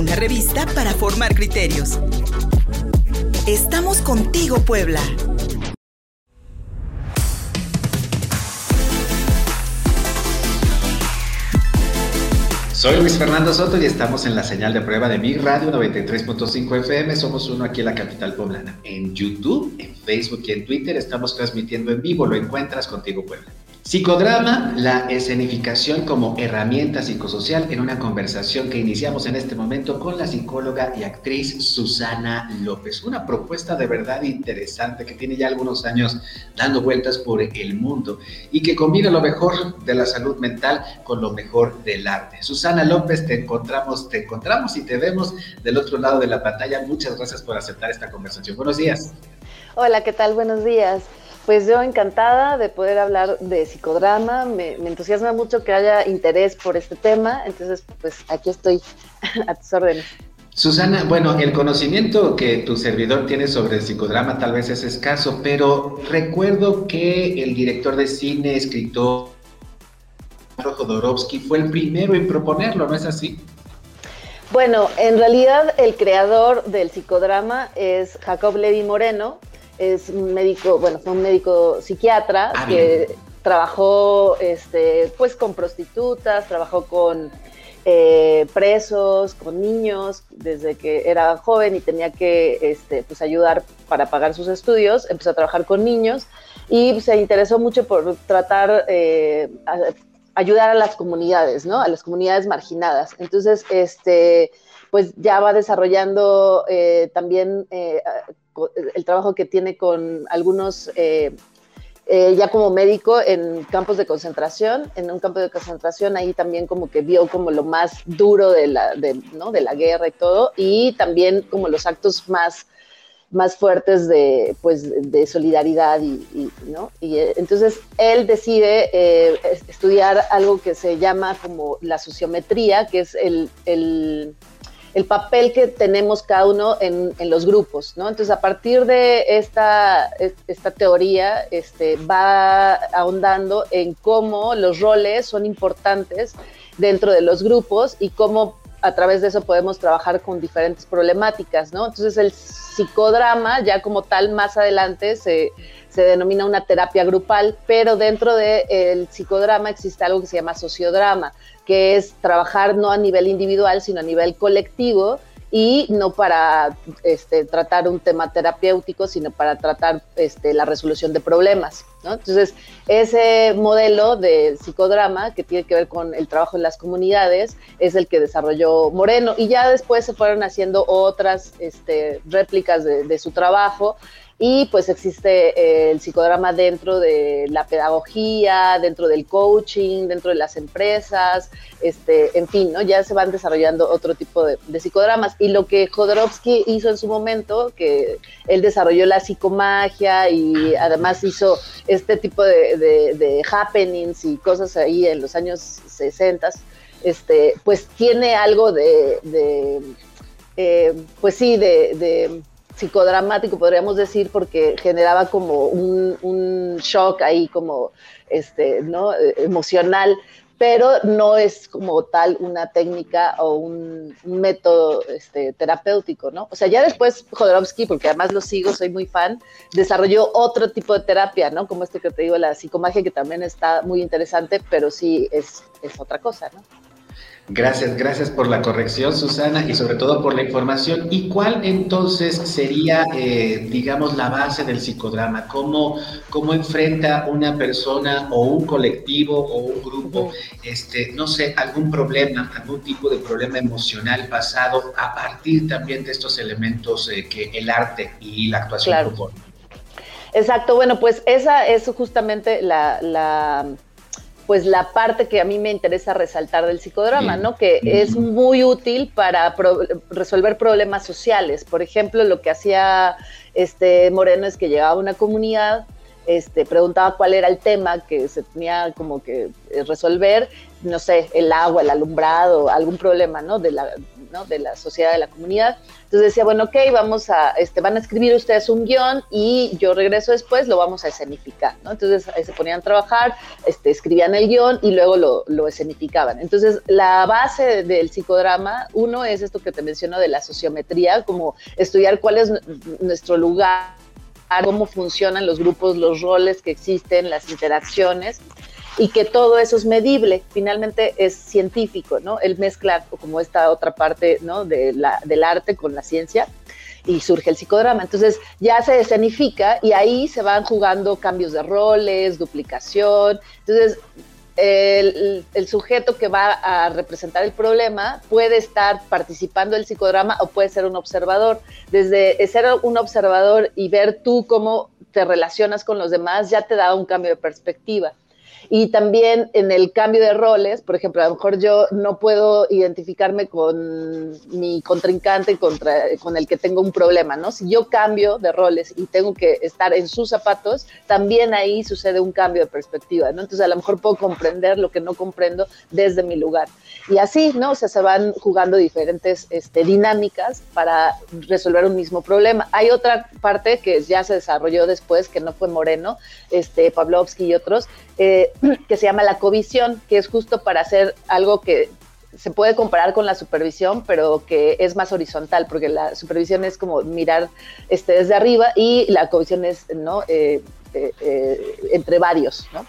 una revista para formar criterios. Estamos contigo, Puebla. Soy Luis Fernando Soto y estamos en la señal de prueba de Mi Radio 93.5 FM. Somos uno aquí en la capital poblana. En YouTube, en Facebook y en Twitter estamos transmitiendo en vivo. Lo encuentras contigo, Puebla. Psicodrama, la escenificación como herramienta psicosocial en una conversación que iniciamos en este momento con la psicóloga y actriz Susana López. Una propuesta de verdad interesante que tiene ya algunos años dando vueltas por el mundo y que combina lo mejor de la salud mental con lo mejor del arte. Susana López, te encontramos, te encontramos y te vemos del otro lado de la pantalla. Muchas gracias por aceptar esta conversación. Buenos días. Hola, ¿qué tal? Buenos días. Pues yo encantada de poder hablar de psicodrama, me, entusiasma mucho que haya interés por este tema, entonces pues aquí estoy a tus órdenes. Susana, bueno, el conocimiento que tu servidor tiene sobre el psicodrama tal vez es escaso, pero recuerdo que el director de cine, escritor Jodorowsky fue el primero en proponerlo, ¿no es así? Bueno, en realidad el creador del psicodrama es Jacob Levi Moreno, es un médico, bueno, fue un médico psiquiatra ah, que trabajó este, pues con prostitutas, trabajó con eh, presos, con niños, desde que era joven y tenía que este, pues ayudar para pagar sus estudios, empezó a trabajar con niños y se interesó mucho por tratar eh, ayudar a las comunidades, ¿no? A las comunidades marginadas. Entonces, este, pues ya va desarrollando eh, también el trabajo que tiene con algunos, eh, eh, ya como médico en campos de concentración, en un campo de concentración ahí también como que vio como lo más duro de la, de, ¿no? de la guerra y todo, y también como los actos más más fuertes de, pues, de solidaridad y, ¿no? y eh, entonces él decide estudiar algo que se llama como la sociometría, que es el, el el papel que tenemos cada uno en, los grupos, ¿no? Entonces, a partir de esta, esta teoría, este, va ahondando en cómo los roles son importantes dentro de los grupos y cómo a través de eso podemos trabajar con diferentes problemáticas, ¿no? Entonces, el psicodrama, ya como tal, más adelante se, denomina una terapia grupal, pero dentro del psicodrama existe algo que se llama sociodrama, que es trabajar no a nivel individual, sino a nivel colectivo y no para este, tratar un tema terapéutico, sino para tratar este, la resolución de problemas. Entonces, ese modelo de psicodrama que tiene que ver con el trabajo en las comunidades es el que desarrolló Moreno y ya después se fueron haciendo otras este, réplicas de, de su trabajo y pues existe eh, el psicodrama dentro de la pedagogía, dentro del coaching, dentro de las empresas, este, en fin, ¿no? Ya se van desarrollando otro tipo de, psicodramas. Y lo que Jodorowsky hizo en su momento, que él desarrolló la psicomagia y además hizo este tipo de, happenings y cosas ahí en los años 60, este, pues tiene algo de, eh, pues sí, de psicodramático, podríamos decir, porque generaba como un, shock ahí, como este, ¿no? emocional, pero no es como tal una técnica o un, método este, terapéutico, ¿no? O sea, ya después Jodorowsky, porque además lo sigo, soy muy fan, desarrolló otro tipo de terapia, ¿no? Como este que te digo, la psicomagia, que también está muy interesante, pero sí es, es otra cosa, ¿no? Gracias, gracias por la corrección, Susana, y sobre todo por la información. ¿Y cuál entonces sería, eh, digamos, la base del psicodrama? ¿Cómo, ¿Cómo enfrenta una persona o un colectivo o un grupo, este, no sé, algún problema, algún tipo de problema emocional pasado a partir también de estos elementos eh, que el arte y la actuación claro. Exacto, bueno, pues esa es justamente la pues la parte que a mí me interesa resaltar del psicodrama, ¿no? Que es muy útil para resolver problemas sociales. Por ejemplo, lo que hacía este Moreno es que llegaba a una comunidad, este, preguntaba cuál era el tema que se tenía como que eh, resolver, no sé, el agua, el alumbrado, algún problema, ¿no? De la, ¿no? de la sociedad, de la comunidad. Entonces decía, bueno, ok, vamos a, este, van a escribir ustedes un guion y yo regreso después, lo vamos a escenificar, ¿no? Entonces ahí se ponían a trabajar, este, escribían el guion y luego lo, lo escenificaban. Entonces la base del psicodrama, uno es esto que te menciono de la sociometría, como estudiar cuál es nuestro lugar cómo funcionan los grupos, los roles que existen, las interacciones y que todo eso es medible, finalmente es científico, ¿no? El mezclar como esta otra parte, ¿no? De la, del arte con la ciencia y surge el psicodrama. Entonces ya se escenifica y ahí se van jugando cambios de roles, duplicación. Entonces el, sujeto que va a representar el problema puede estar participando del psicodrama o puede ser un observador. Desde ser un observador y ver tú cómo te relacionas con los demás ya te da un cambio de perspectiva. Y también en el cambio de roles, por ejemplo, a lo mejor yo no puedo identificarme con mi contrincante contra, con el que tengo un problema, ¿no? Si yo cambio de roles y tengo que estar en sus zapatos, también ahí sucede un cambio de perspectiva, ¿no? Entonces a lo mejor puedo comprender lo que no comprendo desde mi lugar. Y así, ¿no? O sea, se van jugando diferentes este, dinámicas para resolver un mismo problema. Hay otra parte que ya se desarrolló después, que no fue Moreno, este, Pavlovsky y otros, eh, que se llama la covisión, que es justo para hacer algo que se puede comparar con la supervisión, pero que es más horizontal, porque la supervisión es como mirar este, desde arriba y la covisión es ¿no? Eh, eh, entre varios, ¿no?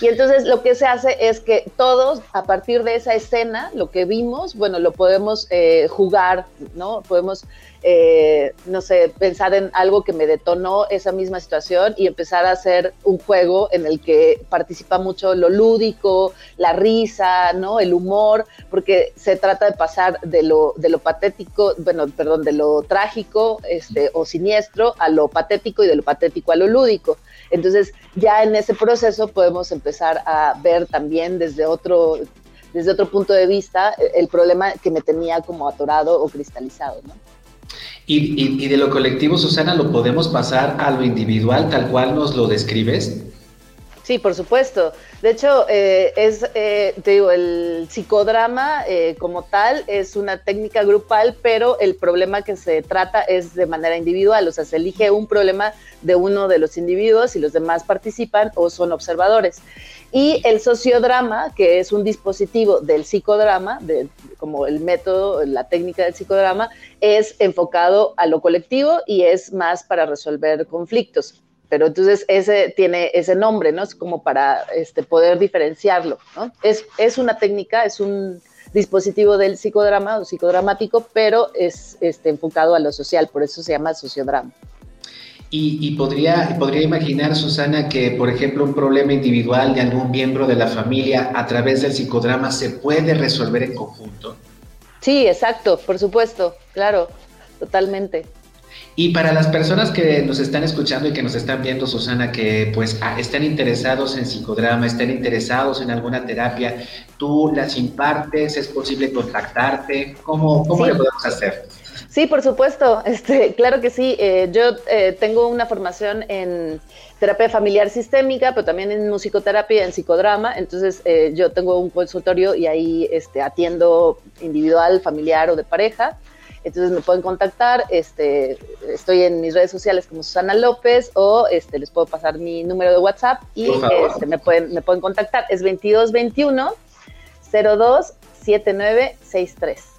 Y entonces lo que se hace es que todos, a partir de esa escena, lo que vimos, bueno, lo podemos eh, jugar, ¿no? Podemos, eh, no sé, pensar en algo que me detonó esa misma situación y empezar a hacer un juego en el que participa mucho lo lúdico, la risa, ¿no? El humor, porque se trata de pasar de lo, de lo patético, bueno, perdón, de lo trágico este, o siniestro a lo patético y de lo patético a lo lúdico. Entonces, ya en ese proceso podemos empezar a ver también desde otro, desde otro punto de vista el problema que me tenía como atorado o cristalizado, ¿no? Y, de lo colectivo, Susana, ¿lo podemos pasar a lo individual tal cual nos lo describes? Sí, por supuesto. De hecho, eh, es, eh, te digo, el psicodrama eh, como tal es una técnica grupal, pero el problema que se trata es de manera individual, o sea, se elige un problema de uno de los individuos y los demás participan o son observadores. Y el sociodrama, que es un dispositivo del psicodrama, como el método, la técnica del psicodrama, es enfocado a lo colectivo y es más para resolver conflictos pero entonces ese tiene ese nombre, ¿no? Es como para este, poder diferenciarlo, ¿no? Es, es una técnica, es un dispositivo del psicodrama o psicodramático, pero es este, enfocado a lo social, por eso se llama sociodrama. Y, podría, podría imaginar, Susana, que, por ejemplo, un problema individual de algún miembro de la familia a través del psicodrama se puede resolver en conjunto. Sí, exacto, por supuesto, claro, totalmente. Y para las personas que nos están escuchando y que nos están viendo, Susana, que pues ah, están interesados en psicodrama, están interesados en alguna terapia, tú las impartes, es posible contactarte, ¿cómo, cómo le podemos hacer? Sí, por supuesto, este, claro que sí. Eh, yo eh, tengo una formación en terapia familiar sistémica, pero también en musicoterapia y en psicodrama. Entonces, eh, yo tengo un consultorio y ahí este, atiendo individual, familiar o de pareja. Entonces me pueden contactar, este, estoy en mis redes sociales como Susana López o este, les puedo pasar mi número de WhatsApp y este, me, pueden, me pueden contactar. Es 2221 02 7963.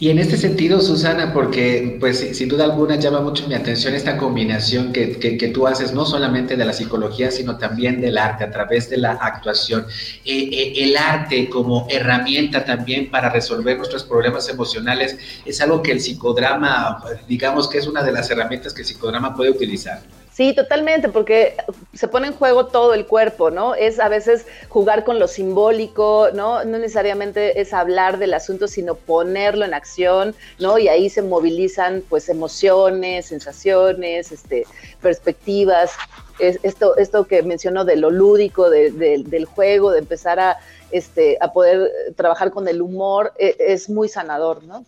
Y en este sentido, Susana, porque pues sin duda alguna llama mucho mi atención esta combinación que, que, tú haces, no solamente de la psicología, sino también del arte, a través de la actuación. Eh, eh, el arte como herramienta también para resolver nuestros problemas emocionales es algo que el psicodrama, digamos que es una de las herramientas que el psicodrama puede utilizar. Sí, totalmente, porque se pone en juego todo el cuerpo, ¿no? Es a veces jugar con lo simbólico, ¿no? No necesariamente es hablar del asunto, sino ponerlo en acción, ¿no? Y ahí se movilizan, pues, emociones, sensaciones, este, perspectivas. Es, esto, esto que mencionó de lo lúdico, del juego, de empezar a, este, a poder trabajar con el humor, e, es muy sanador, ¿no?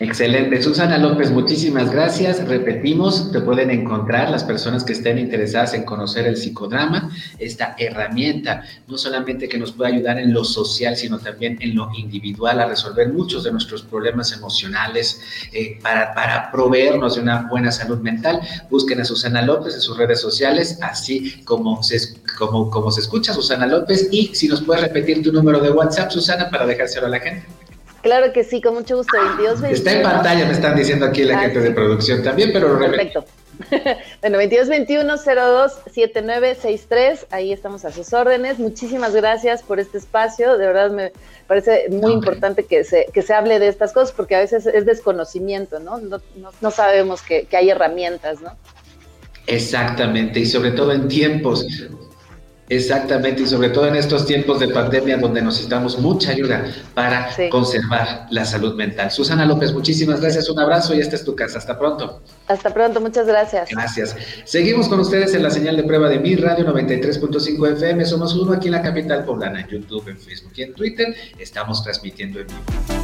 Excelente. Susana López, muchísimas gracias. Repetimos, te pueden encontrar las personas que estén interesadas en conocer el psicodrama, esta herramienta, no solamente que nos puede ayudar en lo social, sino también en lo individual a resolver muchos de nuestros problemas emocionales, eh, para, para proveernos de una buena salud mental. Busquen a Susana López en sus redes sociales, así como se, como, como se escucha Susana López. Y si nos puedes repetir tu número de WhatsApp, Susana, para dejárselo a la gente. Claro que sí, con mucho gusto. 22, Está en pantalla, me están diciendo aquí la ah, gente de producción también, pero Perfecto. bueno, 22 21 02 7963, ahí estamos a sus órdenes. Muchísimas gracias por este espacio. De verdad me parece muy importante que se, que se hable de estas cosas porque a veces es desconocimiento, ¿no? No, no, sabemos que, que hay herramientas, ¿no? Exactamente, y sobre todo en tiempos Exactamente, y sobre todo en estos tiempos de pandemia donde necesitamos mucha ayuda para conservar la salud mental. Susana López, muchísimas gracias, un abrazo y esta es tu casa. Hasta pronto. Hasta pronto, muchas gracias. Gracias. Seguimos con ustedes en la señal de prueba de mi radio 93.5 FM. Somos uno aquí en la capital poblana, en YouTube, en Facebook y en Twitter. Estamos transmitiendo en vivo.